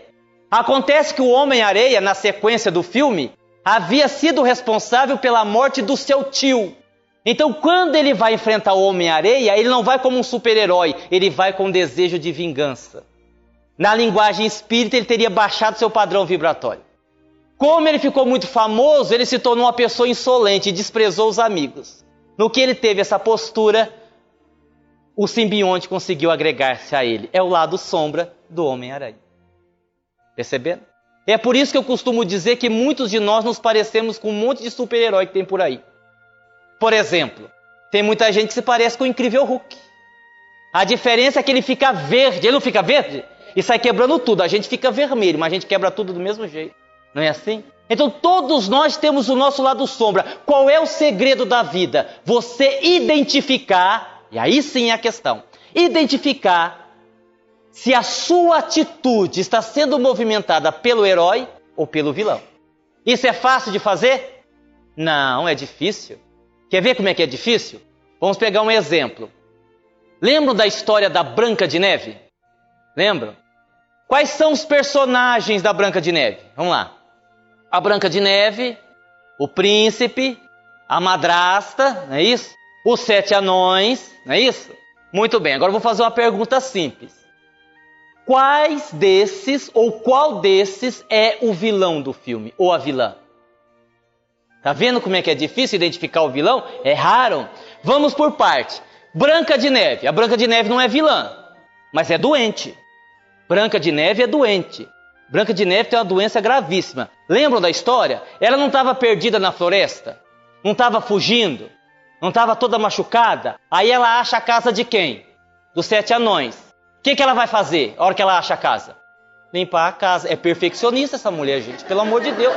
Acontece que o Homem-Areia, na sequência do filme, havia sido responsável pela morte do seu tio. Então, quando ele vai enfrentar o Homem-Areia, ele não vai como um super-herói, ele vai com desejo de vingança. Na linguagem espírita, ele teria baixado seu padrão vibratório. Como ele ficou muito famoso, ele se tornou uma pessoa insolente e desprezou os amigos. No que ele teve essa postura, o simbionte conseguiu agregar-se a ele. É o lado sombra do Homem-Aranha. Percebendo? É por isso que eu costumo dizer que muitos de nós nos parecemos com um monte de super-herói que tem por aí. Por exemplo, tem muita gente que se parece com o incrível Hulk. A diferença é que ele fica verde. Ele não fica verde? E sai quebrando tudo. A gente fica vermelho, mas a gente quebra tudo do mesmo jeito. Não é assim? Então todos nós temos o nosso lado sombra. Qual é o segredo da vida? Você identificar e aí sim é a questão: identificar se a sua atitude está sendo movimentada pelo herói ou pelo vilão. Isso é fácil de fazer? Não, é difícil. Quer ver como é que é difícil? Vamos pegar um exemplo. Lembram da história da Branca de Neve? Lembram? Quais são os personagens da Branca de Neve? Vamos lá. A Branca de Neve, o príncipe, a madrasta, não é isso? Os sete anões, não é isso? Muito bem, agora vou fazer uma pergunta simples. Quais desses ou qual desses é o vilão do filme ou a vilã? Tá vendo como é que é difícil identificar o vilão? É raro. Vamos por parte. Branca de Neve. A Branca de Neve não é vilã, mas é doente. Branca de Neve é doente. Branca de Neve tem uma doença gravíssima. Lembram da história? Ela não estava perdida na floresta, não estava fugindo, não estava toda machucada? Aí ela acha a casa de quem? Dos sete anões. O que, que ela vai fazer a hora que ela acha a casa? Limpar a casa. É perfeccionista essa mulher, gente, pelo amor de Deus.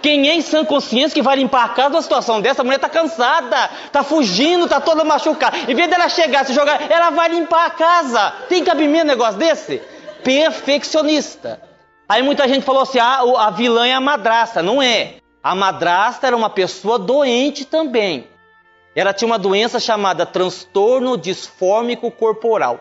Quem é em sã consciência que vai limpar a casa numa situação dessa? A mulher está cansada, está fugindo, está toda machucada. Em vez dela chegar, se jogar, ela vai limpar a casa. Tem cabimento um negócio desse? Perfeccionista. Aí muita gente falou assim: ah, a vilã é a madrasta. Não é. A madrasta era uma pessoa doente também. Ela tinha uma doença chamada transtorno disfórmico corporal.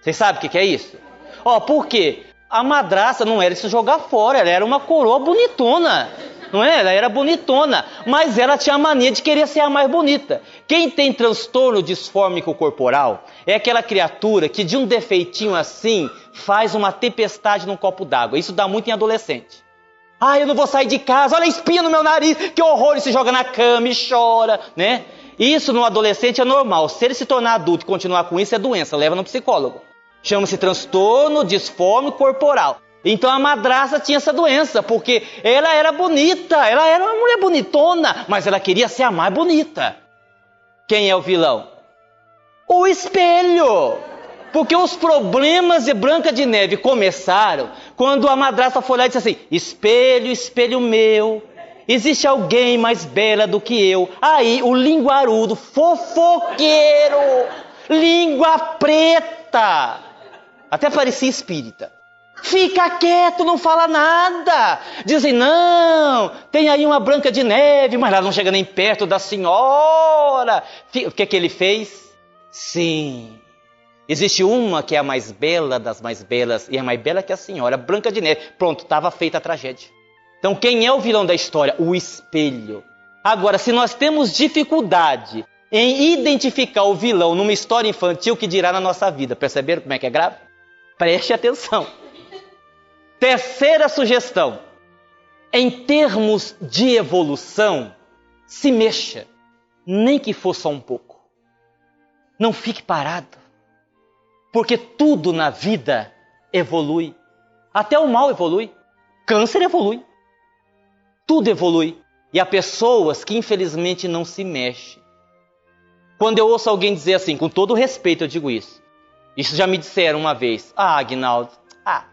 Vocês sabem o que, é isso? Ó, por quê? A madraça não era se jogar fora, ela era uma coroa bonitona. Não é? Ela era bonitona, mas ela tinha a mania de querer ser a mais bonita. Quem tem transtorno disfórmico corporal é aquela criatura que de um defeitinho assim faz uma tempestade num copo d'água. Isso dá muito em adolescente. Ah, eu não vou sair de casa, olha a espinha no meu nariz, que horror, e se joga na cama e chora, né? Isso no adolescente é normal. Se ele se tornar adulto e continuar com isso, é doença, leva no psicólogo. Chama-se transtorno disforme corporal. Então a madraça tinha essa doença, porque ela era bonita, ela era uma mulher bonitona, mas ela queria ser a mais bonita. Quem é o vilão? O espelho! Porque os problemas de Branca de Neve começaram quando a madrasta foi lá e disse assim: Espelho, espelho meu, existe alguém mais bela do que eu. Aí o linguarudo, fofoqueiro, língua preta, até parecia espírita. Fica quieto, não fala nada. Dizem, não, tem aí uma branca de neve, mas ela não chega nem perto da senhora. O que é que ele fez? Sim, Existe uma que é a mais bela das mais belas e é mais bela que a senhora, Branca de Neve. Pronto, estava feita a tragédia. Então, quem é o vilão da história? O espelho. Agora, se nós temos dificuldade em identificar o vilão numa história infantil, que dirá na nossa vida? Perceberam como é que é grave? Preste atenção. Terceira sugestão. Em termos de evolução, se mexa, nem que for só um pouco. Não fique parado. Porque tudo na vida evolui. Até o mal evolui. Câncer evolui. Tudo evolui. E há pessoas que infelizmente não se mexem. Quando eu ouço alguém dizer assim, com todo respeito eu digo isso. Isso já me disseram uma vez. Ah, Agnaldo, ah,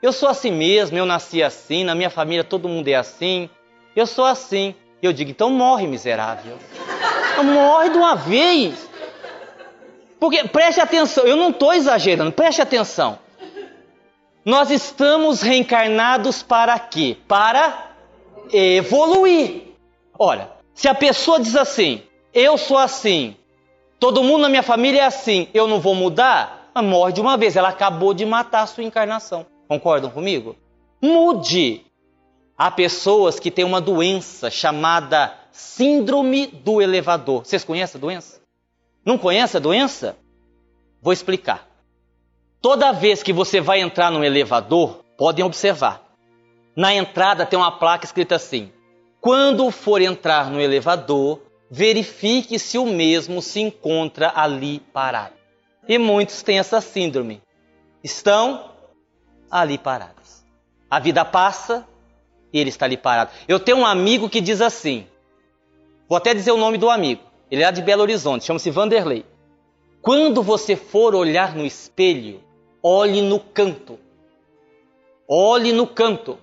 eu sou assim mesmo, eu nasci assim, na minha família todo mundo é assim. Eu sou assim. Eu digo, então morre, miserável. morre de uma vez. Porque preste atenção, eu não estou exagerando, preste atenção. Nós estamos reencarnados para quê? Para evoluir. Olha, se a pessoa diz assim, eu sou assim, todo mundo na minha família é assim, eu não vou mudar, ela morre de uma vez, ela acabou de matar a sua encarnação. Concordam comigo? Mude. Há pessoas que têm uma doença chamada Síndrome do Elevador. Vocês conhecem a doença? Não conhece a doença? Vou explicar. Toda vez que você vai entrar no elevador, podem observar. Na entrada tem uma placa escrita assim: Quando for entrar no elevador, verifique se o mesmo se encontra ali parado. E muitos têm essa síndrome. Estão ali parados. A vida passa e ele está ali parado. Eu tenho um amigo que diz assim: Vou até dizer o nome do amigo. Ele é de Belo Horizonte, chama-se Vanderlei. Quando você for olhar no espelho, olhe no canto. Olhe no canto.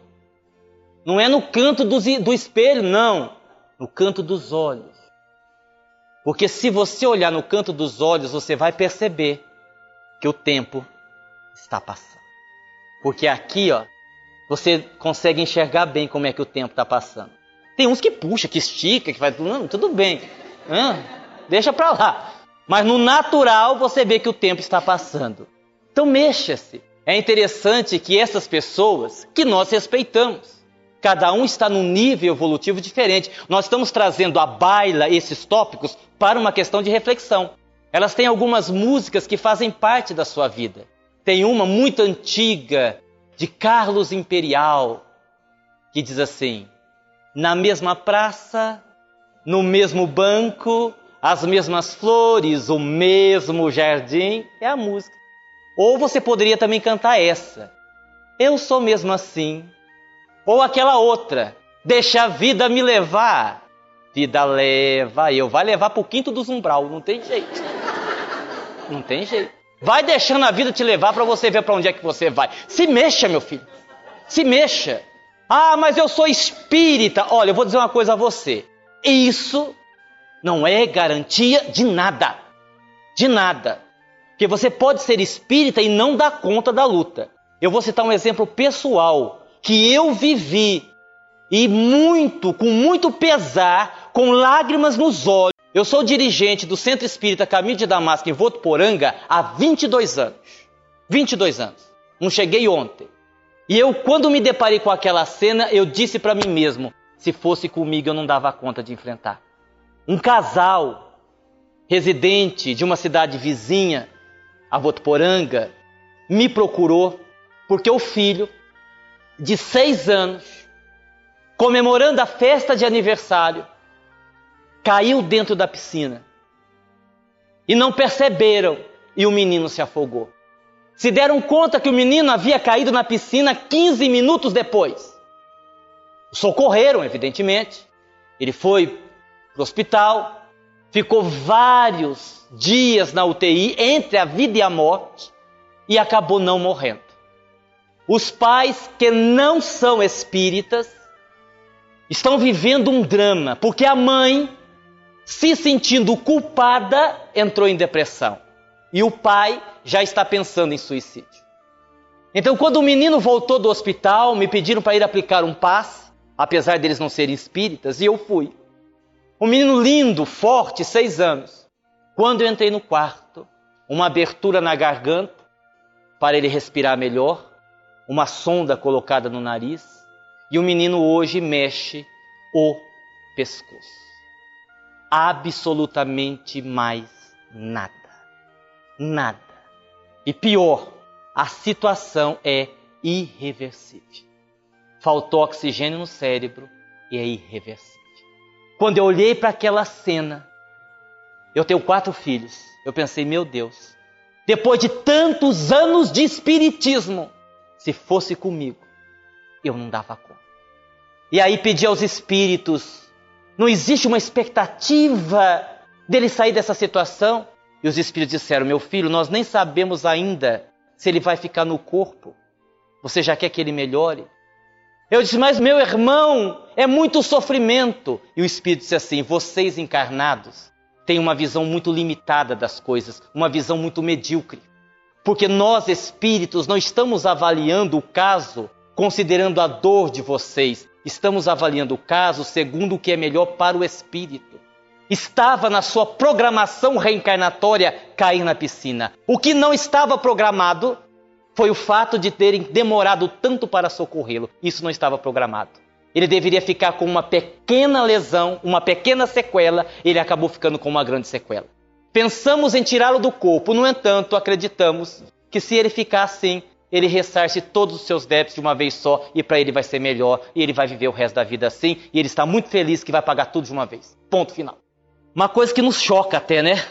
Não é no canto do, espelho, não. No canto dos olhos. Porque se você olhar no canto dos olhos, você vai perceber que o tempo está passando. Porque aqui, ó, você consegue enxergar bem como é que o tempo está passando. Tem uns que puxa, que estica, que faz. Não, tudo bem. Deixa para lá. Mas no natural você vê que o tempo está passando. Então mexa-se. É interessante que essas pessoas que nós respeitamos, cada um está num nível evolutivo diferente. Nós estamos trazendo à baila esses tópicos para uma questão de reflexão. Elas têm algumas músicas que fazem parte da sua vida. Tem uma muito antiga de Carlos Imperial que diz assim: Na mesma praça no mesmo banco, as mesmas flores, o mesmo jardim, é a música. Ou você poderia também cantar essa. Eu sou mesmo assim. Ou aquela outra. Deixa a vida me levar. Vida leva eu. Vai levar para o quinto dos umbral. Não tem jeito. Não tem jeito. Vai deixando a vida te levar para você ver para onde é que você vai. Se mexa, meu filho. Se mexa. Ah, mas eu sou espírita. Olha, eu vou dizer uma coisa a você. Isso não é garantia de nada. De nada. Porque você pode ser espírita e não dar conta da luta. Eu vou citar um exemplo pessoal que eu vivi e muito, com muito pesar, com lágrimas nos olhos. Eu sou dirigente do Centro Espírita Caminho de Damasco em Votuporanga há 22 anos. 22 anos. Não cheguei ontem. E eu, quando me deparei com aquela cena, eu disse para mim mesmo: se fosse comigo, eu não dava conta de enfrentar. Um casal residente de uma cidade vizinha, a Votuporanga, me procurou porque o filho, de seis anos, comemorando a festa de aniversário, caiu dentro da piscina. E não perceberam e o menino se afogou. Se deram conta que o menino havia caído na piscina 15 minutos depois socorreram, evidentemente. Ele foi para o hospital, ficou vários dias na UTI, entre a vida e a morte, e acabou não morrendo. Os pais que não são espíritas estão vivendo um drama, porque a mãe, se sentindo culpada, entrou em depressão. E o pai já está pensando em suicídio. Então, quando o menino voltou do hospital, me pediram para ir aplicar um passe, apesar deles não serem espíritas, e eu fui. Um menino lindo, forte, seis anos. Quando eu entrei no quarto, uma abertura na garganta para ele respirar melhor, uma sonda colocada no nariz, e o menino hoje mexe o pescoço. Absolutamente mais nada. Nada. E pior, a situação é irreversível. Faltou oxigênio no cérebro e é irreversível. Quando eu olhei para aquela cena, eu tenho quatro filhos. Eu pensei, meu Deus, depois de tantos anos de espiritismo, se fosse comigo, eu não dava conta. E aí pedi aos espíritos: não existe uma expectativa dele sair dessa situação? E os espíritos disseram: meu filho, nós nem sabemos ainda se ele vai ficar no corpo. Você já quer que ele melhore? Eu disse, mas meu irmão, é muito sofrimento. E o Espírito disse assim: vocês encarnados têm uma visão muito limitada das coisas, uma visão muito medíocre. Porque nós, espíritos, não estamos avaliando o caso considerando a dor de vocês, estamos avaliando o caso segundo o que é melhor para o espírito. Estava na sua programação reencarnatória cair na piscina. O que não estava programado foi o fato de terem demorado tanto para socorrê-lo. Isso não estava programado. Ele deveria ficar com uma pequena lesão, uma pequena sequela, ele acabou ficando com uma grande sequela. Pensamos em tirá-lo do corpo, no entanto, acreditamos que se ele ficar assim, ele ressarce todos os seus débitos de uma vez só e para ele vai ser melhor e ele vai viver o resto da vida assim e ele está muito feliz que vai pagar tudo de uma vez. Ponto final. Uma coisa que nos choca até, né?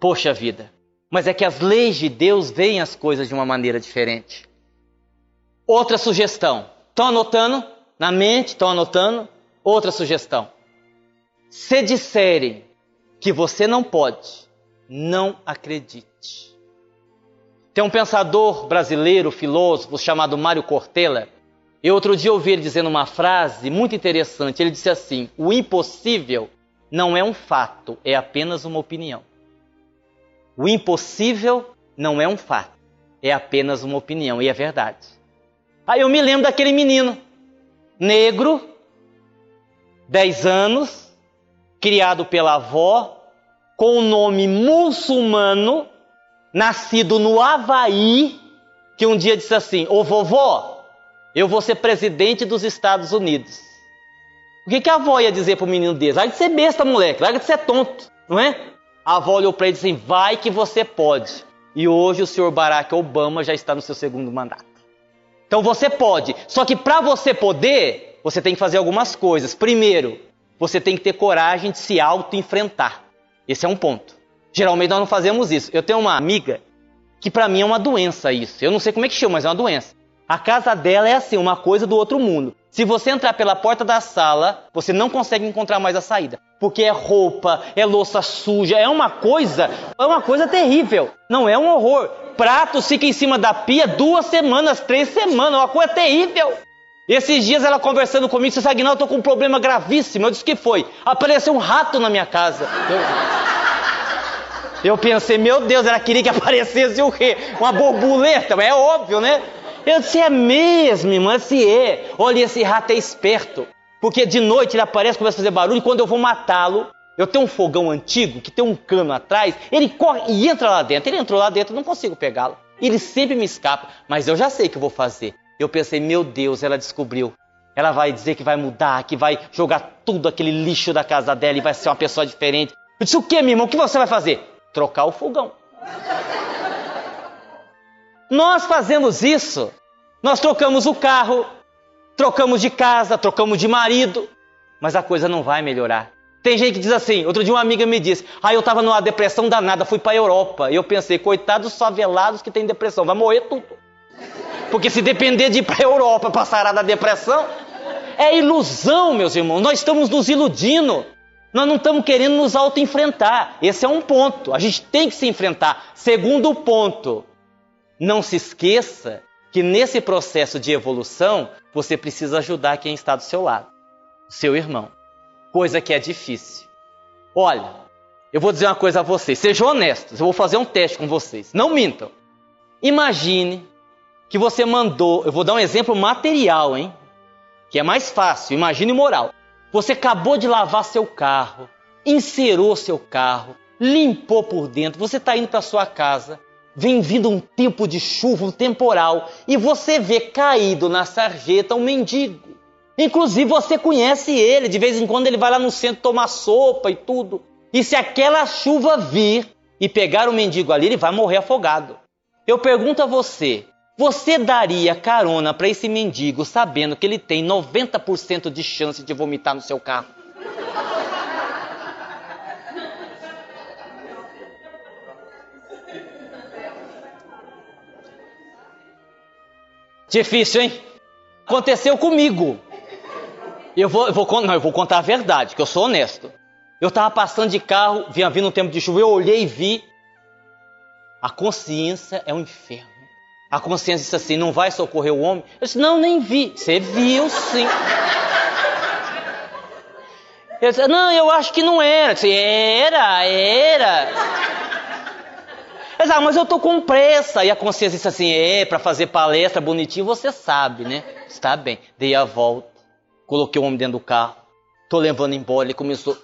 Poxa vida. Mas é que as leis de Deus veem as coisas de uma maneira diferente. Outra sugestão. Estão anotando? Na mente, estão anotando? Outra sugestão. Se disserem que você não pode, não acredite. Tem um pensador brasileiro, filósofo, chamado Mário Cortella. Eu outro dia ouvi ele dizendo uma frase muito interessante. Ele disse assim: O impossível não é um fato, é apenas uma opinião. O impossível não é um fato, é apenas uma opinião, e é verdade. Aí eu me lembro daquele menino, negro, 10 anos, criado pela avó, com o nome muçulmano, nascido no Havaí, que um dia disse assim: Ô vovó, eu vou ser presidente dos Estados Unidos. O que, que a avó ia dizer para o menino desse? Larga de ser besta, moleque, larga de ser tonto, não é? A avó olhou para ele e disse assim: vai que você pode. E hoje o senhor Barack Obama já está no seu segundo mandato. Então você pode. Só que para você poder, você tem que fazer algumas coisas. Primeiro, você tem que ter coragem de se auto-enfrentar. Esse é um ponto. Geralmente nós não fazemos isso. Eu tenho uma amiga que para mim é uma doença isso. Eu não sei como é que chama, mas é uma doença. A casa dela é assim, uma coisa do outro mundo. Se você entrar pela porta da sala, você não consegue encontrar mais a saída, porque é roupa, é louça suja, é uma coisa, é uma coisa terrível. Não é um horror. Prato fica em cima da pia duas semanas, três semanas, uma coisa terrível. Esses dias ela conversando comigo, sabe, não, eu tô com um problema gravíssimo. Eu disse que foi. Apareceu um rato na minha casa. Eu, eu pensei, meu Deus, ela queria que aparecesse o quê? Uma borboleta, é óbvio, né? Eu disse, é mesmo, irmã, se é. Olha, esse rato é esperto. Porque de noite ele aparece, começa a fazer barulho, e quando eu vou matá-lo, eu tenho um fogão antigo que tem um cano atrás, ele corre e entra lá dentro. Ele entrou lá dentro, eu não consigo pegá-lo. Ele sempre me escapa, mas eu já sei o que eu vou fazer. Eu pensei, meu Deus, ela descobriu. Ela vai dizer que vai mudar, que vai jogar tudo aquele lixo da casa dela e vai ser uma pessoa diferente. Eu disse, o que, meu irmão? O que você vai fazer? Trocar o fogão. Nós fazemos isso. Nós trocamos o carro, trocamos de casa, trocamos de marido, mas a coisa não vai melhorar. Tem gente que diz assim, outro dia uma amiga me disse, ah, eu estava numa depressão danada, fui para a Europa. E eu pensei, coitados favelados que têm depressão, vai morrer tudo. Porque se depender de ir para a Europa passará da depressão, é ilusão, meus irmãos. Nós estamos nos iludindo. Nós não estamos querendo nos auto-enfrentar. Esse é um ponto. A gente tem que se enfrentar. Segundo ponto, não se esqueça que nesse processo de evolução você precisa ajudar quem está do seu lado, seu irmão. Coisa que é difícil. Olha, eu vou dizer uma coisa a vocês, sejam honestos, eu vou fazer um teste com vocês. Não mintam. Imagine que você mandou, eu vou dar um exemplo material, hein? Que é mais fácil, imagine moral. Você acabou de lavar seu carro, encerou seu carro, limpou por dentro, você está indo para sua casa, vem vindo um tempo de chuva, um temporal, e você vê caído na sarjeta um mendigo. Inclusive você conhece ele, de vez em quando ele vai lá no centro tomar sopa e tudo. E se aquela chuva vir e pegar o mendigo ali, ele vai morrer afogado. Eu pergunto a você, você daria carona para esse mendigo sabendo que ele tem 90% de chance de vomitar no seu carro? Difícil, hein? Aconteceu comigo. Eu vou, eu vou, não, eu vou contar a verdade, que eu sou honesto. Eu estava passando de carro, vinha vindo um tempo de chuva, eu olhei e vi. A consciência é um inferno. A consciência disse assim: não vai socorrer o homem? Eu disse: não, nem vi. Você viu sim. Eu disse: não, eu acho que não era. Eu disse, era, era. Eu disse, ah, mas eu tô com pressa. E a consciência disse assim: é, para fazer palestra bonitinho, você sabe, né? Está bem. Dei a volta, coloquei o homem dentro do carro, tô levando embora. Ele começou.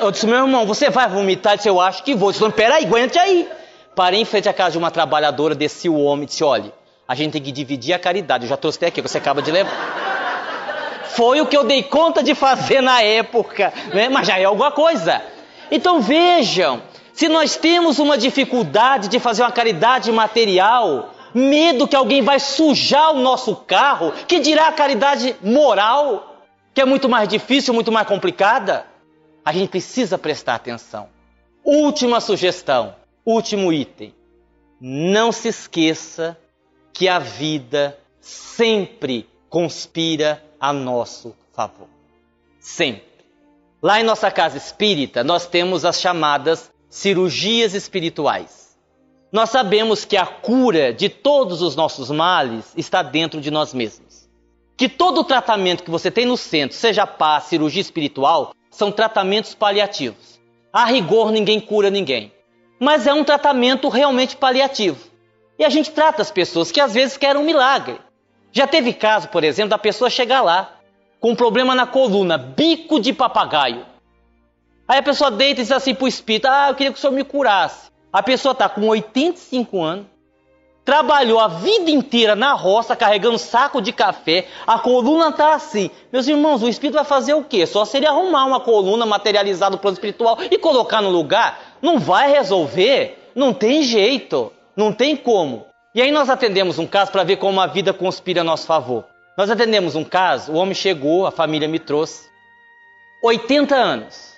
Eu disse: meu irmão, você vai vomitar? Eu disse: eu acho que vou. Eu disse: peraí, aguente aí. Parei em frente à casa de uma trabalhadora, desci o homem e disse: olha, a gente tem que dividir a caridade. Eu já trouxe até aqui, você acaba de levar. Foi o que eu dei conta de fazer na época, né? mas já é alguma coisa. Então vejam, se nós temos uma dificuldade de fazer uma caridade material, medo que alguém vai sujar o nosso carro, que dirá a caridade moral, que é muito mais difícil, muito mais complicada, a gente precisa prestar atenção. Última sugestão: Último item. Não se esqueça que a vida sempre conspira a nosso favor. Sempre. Lá em nossa casa espírita, nós temos as chamadas cirurgias espirituais. Nós sabemos que a cura de todos os nossos males está dentro de nós mesmos. Que todo o tratamento que você tem no centro, seja paz, cirurgia espiritual, são tratamentos paliativos. A rigor, ninguém cura ninguém mas é um tratamento realmente paliativo. E a gente trata as pessoas que às vezes querem um milagre. Já teve caso, por exemplo, da pessoa chegar lá com um problema na coluna, bico de papagaio. Aí a pessoa deita e diz assim para o espírito: Ah, eu queria que o senhor me curasse. A pessoa está com 85 anos, trabalhou a vida inteira na roça carregando saco de café, a coluna está assim. Meus irmãos, o espírito vai fazer o quê? Só seria arrumar uma coluna materializada no plano espiritual e colocar no lugar. Não vai resolver, não tem jeito, não tem como. E aí nós atendemos um caso para ver como a vida conspira a nosso favor. Nós atendemos um caso, o homem chegou, a família me trouxe. 80 anos.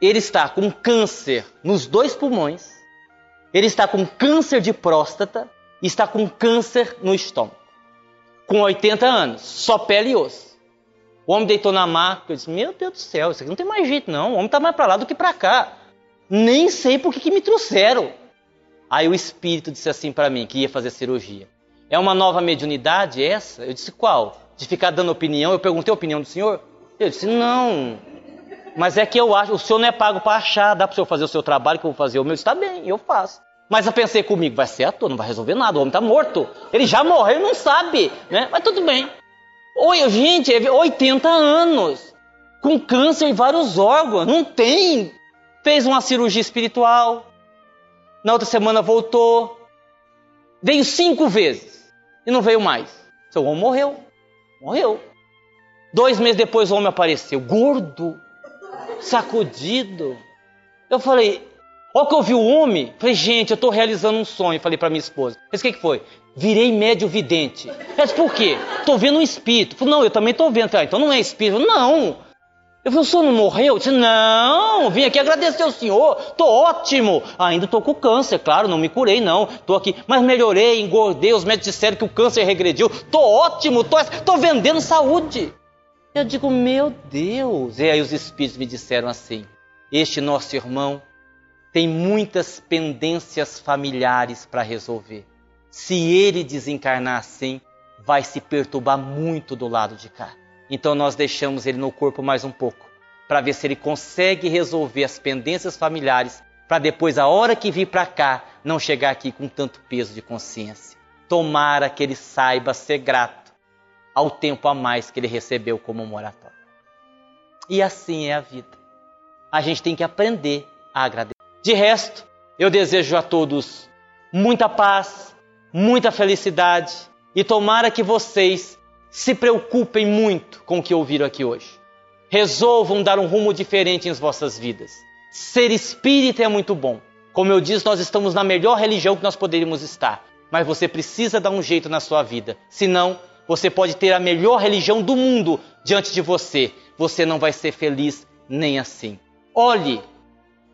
Ele está com câncer nos dois pulmões. Ele está com câncer de próstata e está com câncer no estômago. Com 80 anos, só pele e osso. O homem deitou na maca, eu disse: Meu Deus do céu, isso aqui não tem mais jeito, não. O homem está mais para lá do que para cá. Nem sei por que, que me trouxeram. Aí o espírito disse assim para mim, que ia fazer cirurgia. É uma nova mediunidade essa? Eu disse, qual? De ficar dando opinião? Eu perguntei a opinião do senhor? Ele disse, não. Mas é que eu acho, o senhor não é pago para achar, dá para o senhor fazer o seu trabalho que eu vou fazer o meu. Está bem, eu faço. Mas eu pensei comigo, vai ser ator, não vai resolver nada, o homem está morto. Ele já morreu, não sabe, né? Mas tudo bem. Oi, gente, 80 anos, com câncer em vários órgãos, não tem fez uma cirurgia espiritual, na outra semana voltou, veio cinco vezes e não veio mais. Seu homem morreu, morreu. Dois meses depois o homem apareceu, gordo, sacudido. Eu falei, olha que eu vi o homem. Falei, gente, eu estou realizando um sonho. Falei para minha esposa. Mas o que, que foi? Virei médio vidente. Disse, por quê? Estou vendo um espírito. Falei, não, eu também estou vendo. Falei, ah, então não é espírito. Não, eu falei, o senhor não morreu? Eu disse, não, vim aqui agradecer ao senhor, tô ótimo. Ainda tô com câncer, claro, não me curei não, tô aqui, mas melhorei, engordei, os médicos disseram que o câncer regrediu, tô ótimo, tô, tô vendendo saúde. Eu digo, meu Deus! E aí os espíritos me disseram assim: este nosso irmão tem muitas pendências familiares para resolver. Se ele desencarnar assim, vai se perturbar muito do lado de cá. Então nós deixamos ele no corpo mais um pouco, para ver se ele consegue resolver as pendências familiares, para depois, a hora que vir para cá, não chegar aqui com tanto peso de consciência. Tomara que ele saiba ser grato ao tempo a mais que ele recebeu como moratório. E assim é a vida. A gente tem que aprender a agradecer. De resto, eu desejo a todos muita paz, muita felicidade e tomara que vocês se preocupem muito com o que ouviram aqui hoje. Resolvam dar um rumo diferente em vossas vidas. Ser espírita é muito bom. Como eu disse, nós estamos na melhor religião que nós poderíamos estar. Mas você precisa dar um jeito na sua vida. Senão, você pode ter a melhor religião do mundo diante de você, você não vai ser feliz nem assim. Olhe,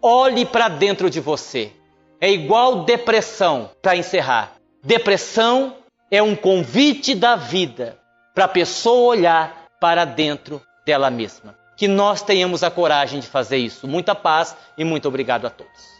olhe para dentro de você. É igual depressão, para encerrar. Depressão é um convite da vida para a pessoa olhar para dentro dela mesma. Que nós tenhamos a coragem de fazer isso. Muita paz e muito obrigado a todos.